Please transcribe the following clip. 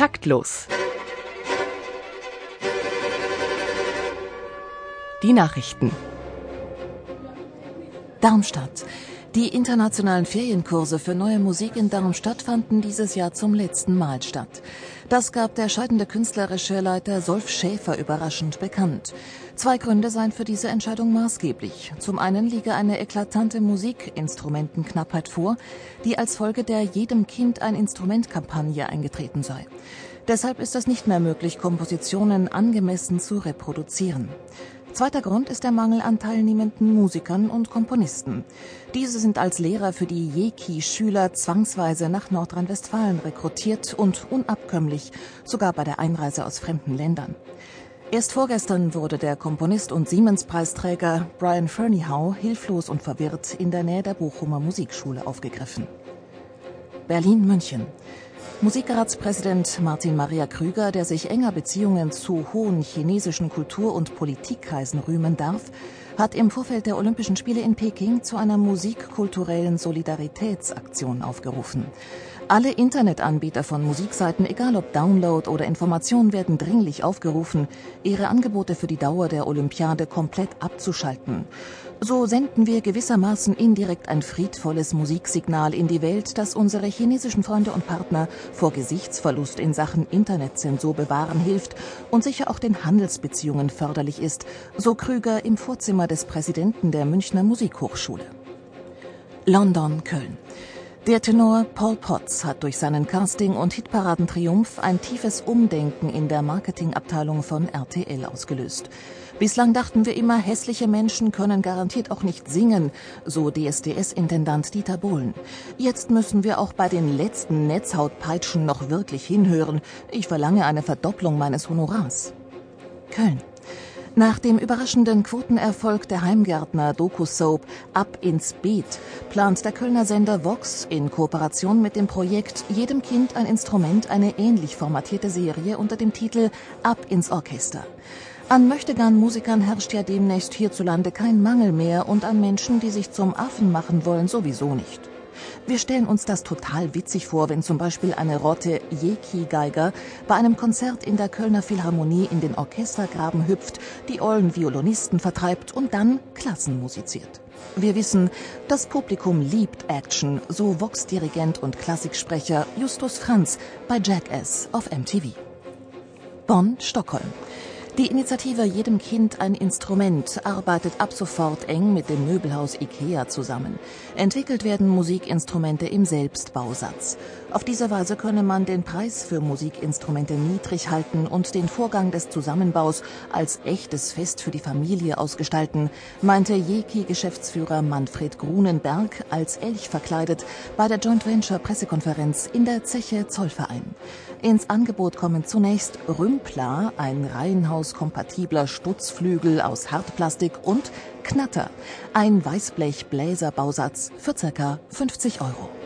Taktlos. Die Nachrichten. Darmstadt. Die internationalen Ferienkurse für neue Musik in Darmstadt fanden dieses Jahr zum letzten Mal statt. Das gab der scheidende künstlerische Leiter Solf Schäfer überraschend bekannt. Zwei Gründe seien für diese Entscheidung maßgeblich. Zum einen liege eine eklatante Musikinstrumentenknappheit vor, die als Folge der Jedem Kind ein Instrument-Kampagne eingetreten sei. Deshalb ist es nicht mehr möglich, Kompositionen angemessen zu reproduzieren. Zweiter Grund ist der Mangel an teilnehmenden Musikern und Komponisten. Diese sind als Lehrer für die Jeki-Schüler zwangsweise nach Nordrhein-Westfalen rekrutiert und unabkömmlich, sogar bei der Einreise aus fremden Ländern. Erst vorgestern wurde der Komponist und Siemens-Preisträger Brian Ferneyhough hilflos und verwirrt in der Nähe der Bochumer Musikschule aufgegriffen. Berlin-München. Musikratspräsident Martin Maria Krüger, der sich enger Beziehungen zu hohen chinesischen Kultur- und Politikkreisen rühmen darf, hat im Vorfeld der Olympischen Spiele in Peking zu einer musikkulturellen Solidaritätsaktion aufgerufen. Alle Internetanbieter von Musikseiten, egal ob Download oder Information, werden dringlich aufgerufen, ihre Angebote für die Dauer der Olympiade komplett abzuschalten. So senden wir gewissermaßen indirekt ein friedvolles Musiksignal in die Welt, das unsere chinesischen Freunde und Partner vor Gesichtsverlust in Sachen Internetzensur bewahren hilft und sicher auch den Handelsbeziehungen förderlich ist, so Krüger im Vorzimmer des Präsidenten der Münchner Musikhochschule. London, Köln. Der Tenor Paul Potts hat durch seinen Casting- und Hitparadentriumph ein tiefes Umdenken in der Marketingabteilung von RTL ausgelöst. Bislang dachten wir immer, hässliche Menschen können garantiert auch nicht singen, so DSDS-Intendant Dieter Bohlen. Jetzt müssen wir auch bei den letzten Netzhautpeitschen noch wirklich hinhören. Ich verlange eine Verdopplung meines Honorars. Köln. Nach dem überraschenden Quotenerfolg der Heimgärtner Doku-Soap Ab ins Beet plant der Kölner Sender Vox in Kooperation mit dem Projekt Jedem Kind ein Instrument eine ähnlich formatierte Serie unter dem Titel Ab ins Orchester. An Möchtegern-Musikern herrscht ja demnächst hierzulande kein Mangel mehr und an Menschen, die sich zum Affen machen wollen, sowieso nicht. Wir stellen uns das total witzig vor, wenn zum Beispiel eine Rotte Jeki-Geiger bei einem Konzert in der Kölner Philharmonie in den Orchestergraben hüpft, die ollen Violinisten vertreibt und dann Klassen musiziert. Wir wissen, das Publikum liebt Action, so Vox-Dirigent und Klassiksprecher Justus Franz bei Jackass auf MTV. Bonn, Stockholm. Die Initiative Jedem Kind ein Instrument arbeitet ab sofort eng mit dem Möbelhaus IKEA zusammen. Entwickelt werden Musikinstrumente im Selbstbausatz. Auf diese Weise könne man den Preis für Musikinstrumente niedrig halten und den Vorgang des Zusammenbaus als echtes Fest für die Familie ausgestalten, meinte Jeki-Geschäftsführer Manfred Grunenberg als Elch verkleidet bei der Joint Venture Pressekonferenz in der Zeche Zollverein. Ins Angebot kommen zunächst Rümpler, ein reihenhauskompatibler Stutzflügel aus Hartplastik und Knatter, ein Weißblech-Bläserbausatz für ca. 50 Euro.